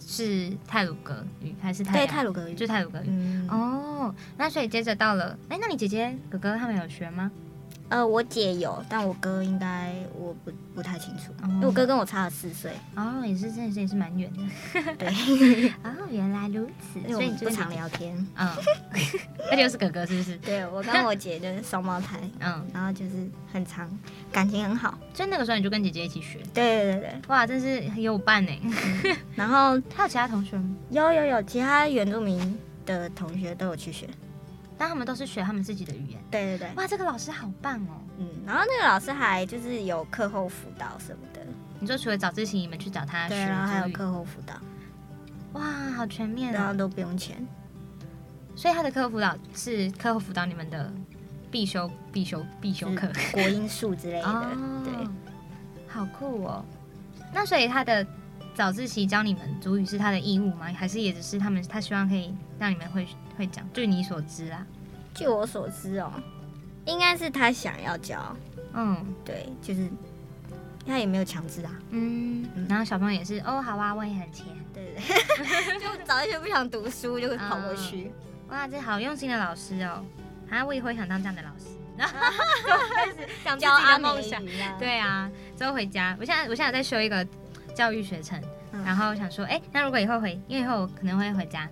是泰鲁格语还是泰对，泰鲁格语。就泰鲁格语。嗯，哦，那所以接着到了，哎，那你姐姐哥哥他们有学吗？呃，我姐有，但我哥应该我不不太清楚，哦因为我哥跟我差了四岁。哦，也是，真的是也是蛮远的。对，*laughs* 哦，原来如此，所以你就不常聊天。嗯，而且又是哥哥，是不是？对我跟我姐就是双胞胎，*laughs* 嗯，然后就是很长，感情很好。所以那个时候你就跟姐姐一起学，对对对对，哇，真是很有伴呢。然后 *laughs* 还有其他同学吗？有有有其他原住民的同学都有去学。但他们都是学他们自己的语言。对对对，哇，这个老师好棒哦！嗯，然后那个老师还就是有课后辅导什么的，你说除了早自习，你们去找他学对，然后还有课后辅导，哇，好全面哦。然后都不用钱。所以他的课后辅导是课后辅导你们的必修、必修、必修课。国音数之类的，哦，对，好酷哦。那所以他的早自习教你们主语是他的义务吗？还是也只是他们他希望可以让你们会会讲？据你所知啊，据我所知哦，应该是他想要教，嗯对，就是他也没有强制啊，嗯，然后小朋友也是哦，好啊，我也很钱。对对对，*laughs* 就找一些不想读书就会跑过去，哇，这好用心的老师哦！啊，我以后也想当这样的老师，*laughs* 然后开始 *laughs* 讲自己教阿梦想。对啊，之后回家，我现在我现在在修一个教育学程，嗯然后想说，哎、那如果以后回，因为以后我可能会回家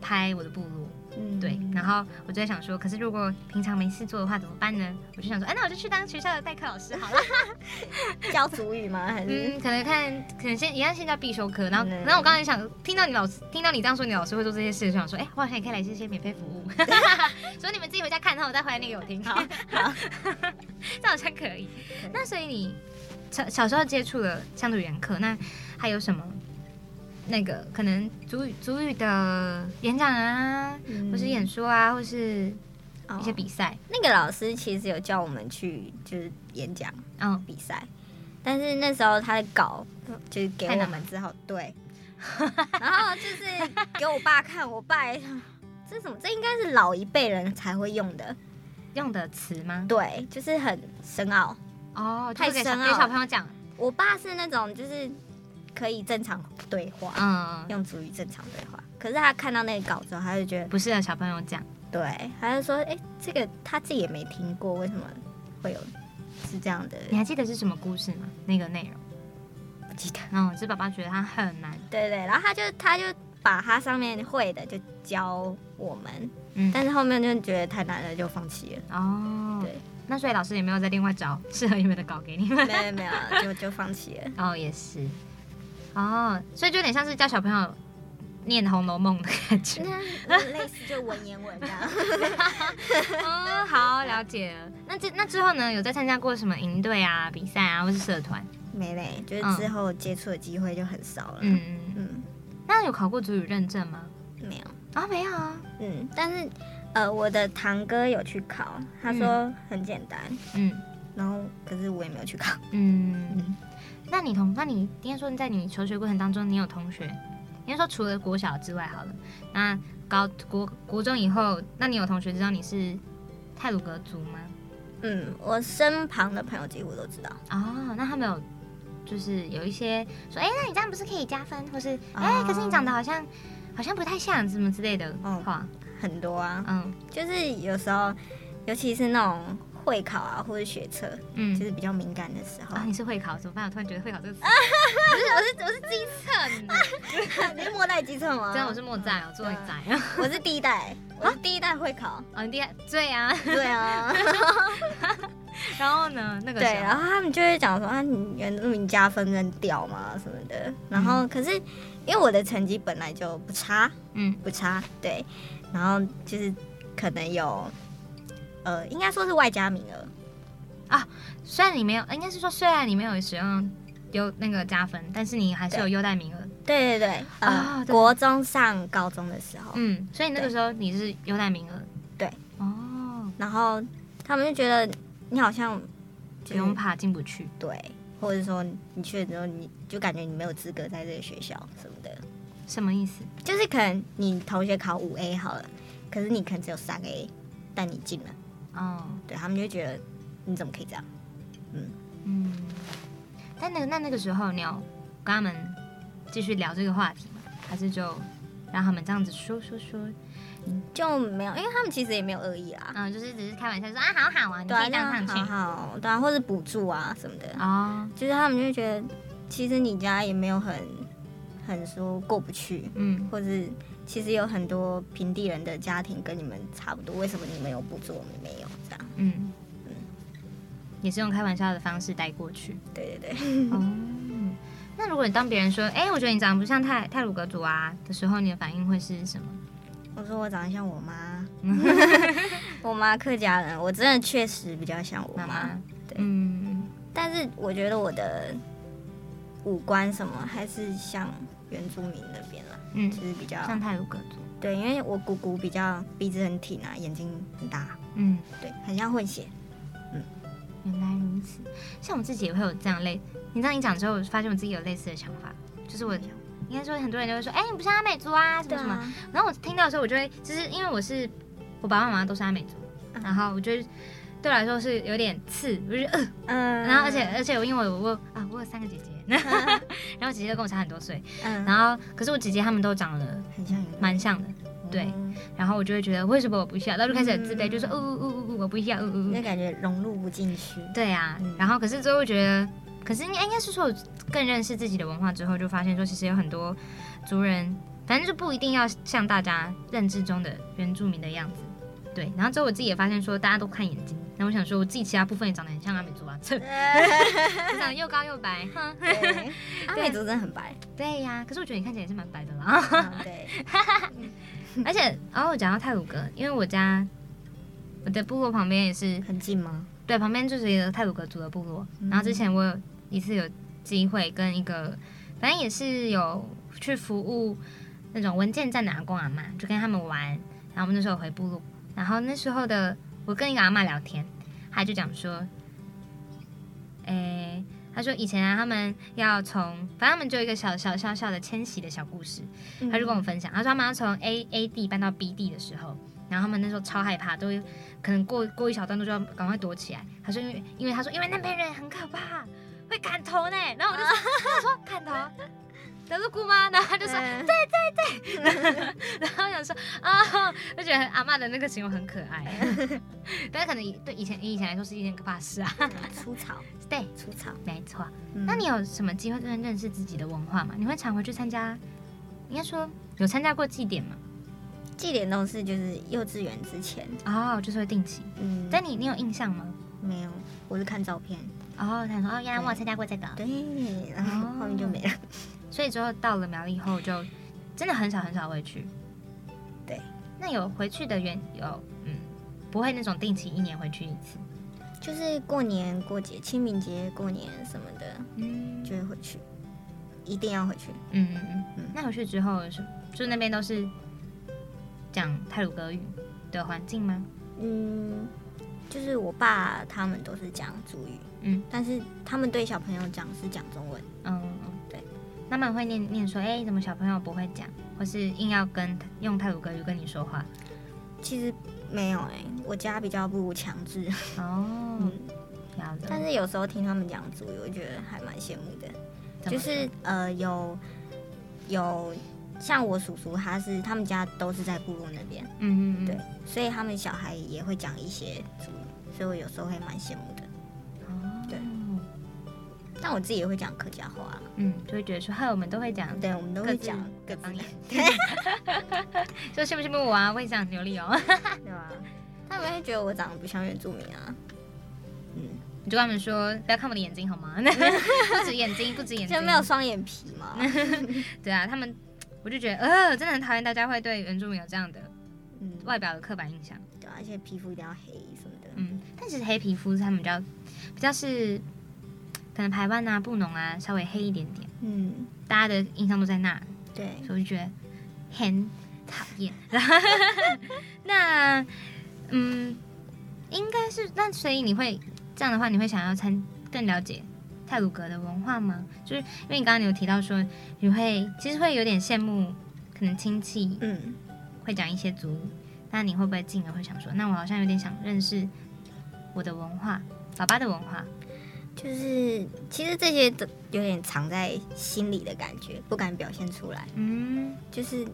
拍我的部落，嗯对，然后我就在想说，可是如果平常没事做的话怎么办呢？我就想说，哎、那我就去当学校的代课老师好了。*laughs* 教族语吗？还是嗯，可能看，可能现一样现在必修课，然后，嗯然后我刚才想听到你老师，听到你这样说，你老师会做这些事，就想说，哎、我好像也可以来这些免费服务，*laughs* *laughs* 所以你们自己回家看，然后我再回来念给我听，好，好，这好像可以。那所以你小小时候接触了乡土语言课，那还有什么？那个可能主语主语的演讲啊，嗯。或是演说啊，或是一些哦比赛，那个老师其实有叫我们去就是演讲嗯，比赛，但是那时候他的稿就是给我们之后，对，*laughs* 然后就是给我爸看，我爸也想这什么？这应该是老一辈人才会用的，用的词吗？对，就是很深奥。哦，太深奥给小朋友讲，我爸是那种就是可以正常对话，嗯，用主语正常对话，可是他看到那个稿之后，他就觉得，不适合小朋友讲。对，他就说，哎、这个他自己也没听过，为什么会有是这样的？你还记得是什么故事吗？那个内容？不记得。嗯，是爸爸觉得他很难。对对，然后他就他就把他上面会的就教我们，嗯，但是后面就觉得太难了，就放弃了。哦，对，那所以老师也没有再另外找适合你们的稿给你们。没有没有，就就放弃了。*laughs* 哦，也是。哦，所以就有点像是教小朋友念《红楼梦》的感觉。那类似就文言文这样。*laughs* 哦，好，了解了。那这那之后呢？有在参加过什么营队啊、比赛啊，或是社团？没嘞，就是之后接触的机会就很少了。嗯嗯。嗯，那有考过主语认证吗？没有。啊、没有啊。嗯，但是呃，我的堂哥有去考，他说很简单，嗯然后可是我也没有去考。嗯嗯。那你同那你应该说在你求学过程当中，你有同学，应该说除了国小之外好了，那高国国中以后，那你有同学知道你是泰鲁格族吗？嗯，我身旁的朋友几乎都知道。哦，那他们有就是有一些说，哎、那你这样不是可以加分，或是哎、哦可是你长得好像好像不太像什么之类的哦话，很多啊，嗯。就是有时候，尤其是那种会考啊或者学测，就嗯。是比较敏感的时候。啊，你是会考怎么办？我突然觉得会考这个词，我是我是机测，*laughs* 你是末代机测吗？真的我是末代，我，做一对啊。我是第一代，我是第一代会考。哦，你第二对啊，对啊，*laughs* 然后呢，那个对，然后他们就会讲说啊，你原住民加分跟掉嘛什么的。然后可是因为我的成绩本来就不差，嗯不差，对，然后就是可能有，呃，应该说是外加名额啊，虽然你没有，应该是说虽然你没有使用优那个加分，但是你还是有优待名额。对对对，呃，啊国中上高中的时候，嗯，所以那个时候你是优待名额。对。哦，然后他们就觉得你好像不用怕进不去。对，或者说你去了之后，你就感觉你没有资格在这个学校什么的，什么意思？就是可能你同学考五 A 好了，可是你可能只有三个 A，但你进了，哦，对他们就会觉得你怎么可以这样？嗯嗯。但那个那那个时候，你有跟他们继续聊这个话题吗？还是就让他们这样子说说说？就没有，因为他们其实也没有恶意啦。嗯，就是只是开玩笑说啊，好好啊，你对啊，可以当那上去。好好，对啊，或者补助啊什么的，哦，就是他们就会觉得，其实你家也没有很很说过不去，嗯，或是其实有很多平地人的家庭跟你们差不多，为什么你们有补助，我们没有？这样，嗯，也是用开玩笑的方式带过去。对对对，哦，那如果你当别人说，哎、我觉得你长得不像泰泰鲁格族啊。的时候，你的反应会是什么？我说我长得像我妈，*laughs* 我妈客家人，我真的确实比较像我妈，妈妈，对。嗯，但是我觉得我的五官什么还是像原住民那边啦，嗯就是比较像泰鲁格族，对，因为我姑姑比较鼻子很挺啊，眼睛很大，嗯，对，很像混血。嗯原来如此。像我自己也会有这样类，你这样一讲之后，我发现我自己有类似的想法，就是我应该说很多人就会说，哎、你不是阿美族啊，什么什么。啊，然后我听到的时候，我就会，就是因为我是我爸爸妈妈都是阿美族，嗯然后我觉得对我来说是有点刺，我就觉得呃，嗯，然后而且而且我因为我我啊我有三个姐姐，*laughs* 然后姐姐都跟我差很多岁，嗯，然后可是我姐姐她们都长得很像蛮像的，对，嗯然后我就会觉得为什么我不像，然后就开始很自卑，嗯就说哦哦哦哦我不像，哦哦哦，那感觉融入不进去。对啊嗯，然后可是最后觉得，可是应该应该是说我更认识自己的文化之后，就发现说其实有很多族人，反正就不一定要像大家认知中的原住民的样子。对，然后之后我自己也发现说，大家都看眼睛，然后我想说，我自己其他部分也长得很像阿美族啊，就 *laughs* *laughs* 长得又高又白，哼，对，阿美族真的很白。*laughs* 对呀、可是我觉得你看起来也是蛮白的啦。嗯对，*laughs* 而且，然后我讲到泰鲁格，因为我家我的部落旁边也是很近吗？对，旁边就是一个泰鲁格族的部落。然后之前我有一次有机会跟一个，反正也是有去服务那种文件站的阿公阿妈，就跟他们玩。然后我们那时候回部落，然后那时候的我跟一个阿妈聊天，她就讲说，诶，她说以前啊，他们要从，反正他们就有一个小小小小的迁徙的小故事，嗯他就跟我分享，他说他们要从 A A 地搬到 B 地的时候，然后他们那时候超害怕，都会可能过过一小段路就要赶快躲起来。他说因为因为他说因为那边人很可怕，会砍头呢。然后我就说 *laughs* 我说砍头。德鲁姑吗？然后他就说，嗯 *laughs* 然后想说啊，就觉得阿妈的那个形容很可爱，*laughs* 但是可能以对以前以前来说是一件可怕事啊。粗糙，*laughs* 对，粗糙。没错。嗯那你有什么机会更认识自己的文化吗？你会常回去参加？应该说有参加过祭典吗？祭典都是就是幼稚园之前，哦，就是会定期。嗯，但你你有印象吗？没有，我是看照片，哦，他说哦，原来我有参加过这个，对，然后后面就没了。所以之后到了苗栗后就真的很少很少回去。对，那有回去的原有嗯，不会那种定期一年回去一次。就是过年过节、清明节、过年什么的，嗯就会回去，一定要回去。嗯嗯嗯嗯。那回去之后是就那边都是讲泰鲁格语的环境吗？嗯，就是我爸他们都是讲主语，嗯，但是他们对小朋友讲是讲中文。嗯嗯，对。他们会念念说，哎、怎么小朋友不会讲，或是硬要跟用泰鲁格语跟你说话？其实没有哎、我家比较不强制，哦。但是有时候听他们讲主语，我觉得还蛮羡慕的。就是呃有有像我叔叔，他是他们家都是在部落那边，嗯嗯嗯，对，所以他们小孩也会讲一些主语，所以我有时候会蛮羡慕的。但我自己也会讲客家话啦，嗯，就会觉得说，嗨，我们都会讲对，我们都会讲各方言 *laughs* 对，*laughs* 说羡不羡慕我啊？我也讲流利哦。*laughs* 对吧？他们会觉得我长得不像原住民啊，嗯，你就跟他们说不要看我的眼睛好吗？不止眼睛，不止眼睛，就没有双眼皮嘛。对啊，他们我就觉得呃，真的很讨厌大家会对原住民有这样的嗯，外表的刻板印象。对啊，而且皮肤一定要黑什么的。嗯，但其实黑皮肤是他们比较比较是可能排湾啊、布农啊稍微黑一点点，嗯，大家的印象都在那，对，所以我就觉得很讨厌。*laughs* 那嗯，应该是那所以你会这样的话，你会想要参更了解泰鲁格的文化吗？就是因为你刚刚你有提到说你会其实会有点羡慕可能亲戚嗯，会讲一些族语，那你会不会进而会想说，那我好像有点想认识我的文化，爸爸的文化？就是其实这些都有点藏在心里的感觉，不敢表现出来。嗯，就是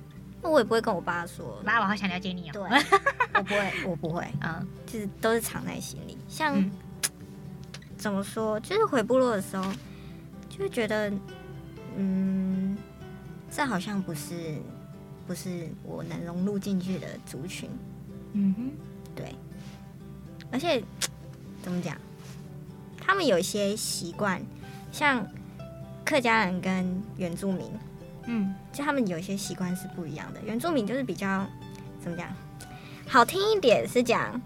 我也不会跟我爸说，妈，我好想了解你对哦。，*laughs* 我不会，我不会，嗯，就是都是藏在心里。像、嗯 *tsk* 怎么说，就是回部落的时候，就会觉得，嗯，这好像不是不是我能融入进去的族群，嗯哼，对。而且 *tsk* 怎么讲，他们有一些习惯，像客家人跟原住民，嗯。就他们有一些习惯是不一样的。原住民就是比较怎么讲，好听一点是讲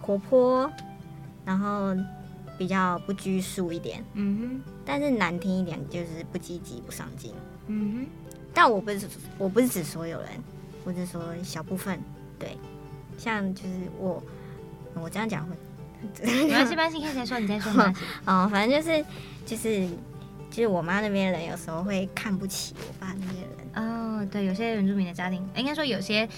活泼，然后比较不拘束一点，嗯哼。但是难听一点就是不积极、不上进。嗯哼，嗯但我不是我不是指所有人，我是说小部分，对，像就是我我这样讲会，哼，*laughs* 没关系，没关系，你可以再说，你再说，没关系。哦，反正就是就是就是我妈那边人有时候会看不起我爸那边人。哦，对，有些原住民的家庭，应该说有些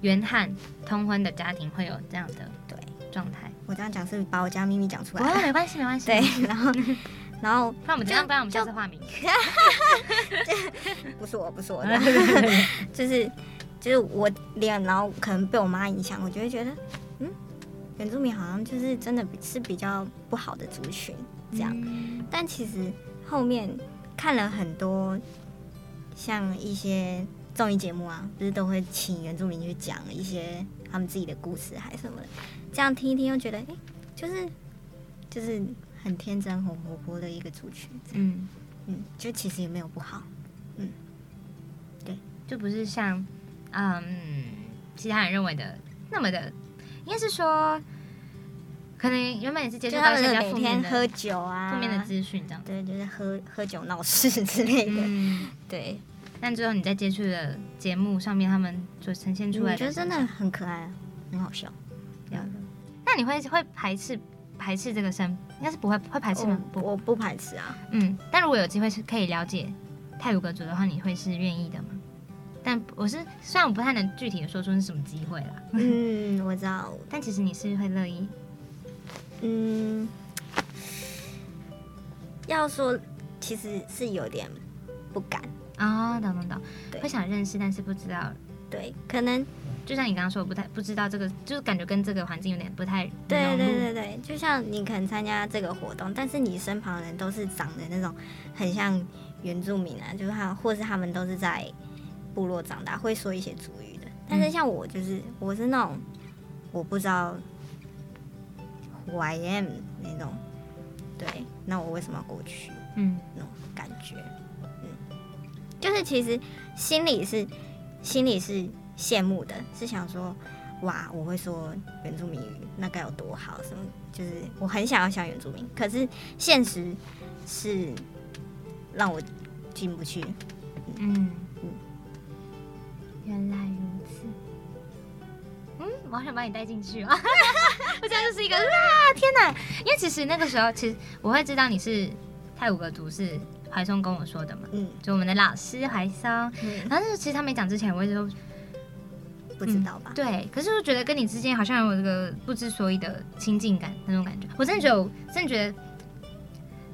原汉通婚的家庭会有这样的对状态。我这样讲是把我家秘密讲出来哦。没关系，没关系。对，然后然后 *laughs* 不然我们这样，不然我们下次化名。*laughs* 不是我，不是我的，就是就是我脸，然后可能被我妈影响，我就会觉得，嗯，原住民好像就是真的是比较不好的族群这样。嗯但其实后面看了很多像一些综艺节目啊，不是都会请原住民去讲一些他们自己的故事还是什么的，这样听一听又觉得，哎、就是就是很天真、很活泼的一个族群，嗯，嗯，就其实也没有不好。嗯，对就不是像嗯其他人认为的那么的，应该是说，可能原本也是接触就他到一些比们每较负面的天喝酒啊，负面的资讯这样。对，就是喝喝酒闹事之类的，嗯，*laughs* 对，但之后你在接触的节目上面，他们所呈现出来的，我觉得真的很可爱，很好笑。那你会会排斥排斥这个身？应该是不会会排斥吗？不，我我不排斥啊，嗯。但如果有机会是可以了解泰鲁格族的话，你会是愿意的吗？但我是虽然我不太能具体的说出是什么机会啦，嗯，*laughs* 我知道，但其实你是会乐意，嗯，要说其实是有点不敢，哦，懂懂懂，会想认识，但是不知道，对，可能就像你刚刚说，我不太不知道这个，就是感觉跟这个环境有点不太对对对对，就像你可能参加这个活动，但是你身旁的人都是长得那种很像原住民啊，就是他或是他们都是在部落长大，会说一些族语的。但是像我就是我是那种我不知道 who I am 那种，对，那我为什么要过去嗯那种感觉？嗯，就是其实心里是心里是羡慕的，是想说。哇，我会说原住民语，那该有多好？什么？就是我很想要像原住民，可是现实是让我进不去。嗯嗯原来如此。嗯，我好想把你带进去啊！*laughs* 我这样就是一个啊，天哪！因为其实那个时候，其实我会知道你是泰鲁格族，是怀松跟我说的嘛，嗯就我们的老师怀松。嗯，然后就是其实他没讲之前，我一直都不知道吧？对，可是我觉得跟你之间好像有这个不知所以的亲近感那种感觉。我真的觉得我，真的觉得，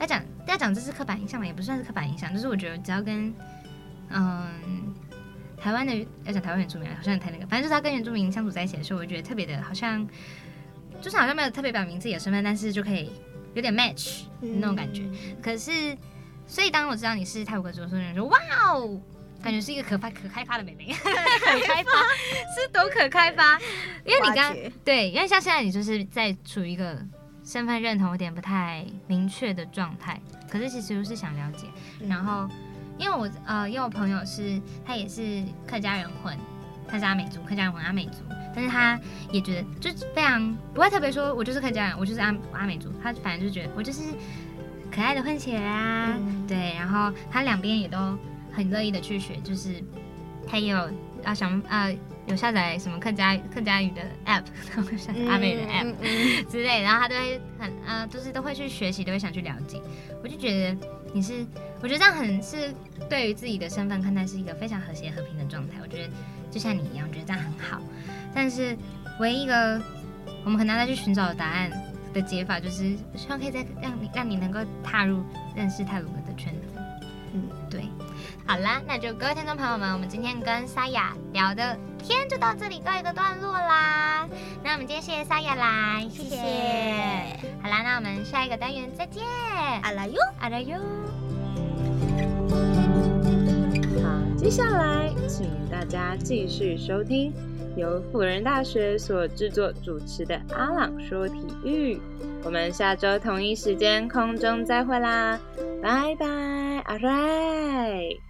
要讲要讲这是刻板印象嘛，也不算是刻板印象，就是我觉得只要跟嗯台湾的要讲台湾原住民，好像太那个，反正就是他跟原住民相处在一起的时候，我觉得特别的，好像就是好像没有特别表明自己的身份，但是就可以有点 match 那种感觉。可是，所以当我知道你是泰国族的时候，人说哇哦。感觉是一个可发可开发的妹妹，*laughs* 可开发是多可开发，因为你刚对，因为像现在你就是在处于一个身份认同有点不太明确的状态，可是其实就是想了解。然后，因为我呃，因为我朋友是他也是客家人混，他是阿美族，客家人混阿美族，但是他也觉得就是非常不会特别说，我就是客家人，我就是阿阿美族，他反正就觉得我就是可爱的混血啊，对，然后他两边也都很乐意的去学，就是他也有啊想啊。有下载什么客家客家语的 app，下载阿美语的 app *laughs* 之类，然后他都会很呃，就是都会去学习，都会想去了解。我就觉得你是，我觉得这样很是对于自己的身份看待是一个非常和谐和平的状态。我觉得就像你一样，我觉得这样很好。但是唯一一个我们可能要再去寻找答案的解法，就是希望可以再让你让你能够踏入认识泰鲁格的圈子。嗯，对。好啦，那就各位听众朋友们，我们今天跟沙雅聊的天就到这里告一个段落啦。那我们今天谢谢沙雅来，谢谢。好啦，那我们下一个单元再见。阿拉哟，阿拉哟。好，接下来请大家继续收听由辅仁大学所制作主持的阿朗说体育。我们下周同一时间空中再会啦，拜拜，阿瑞。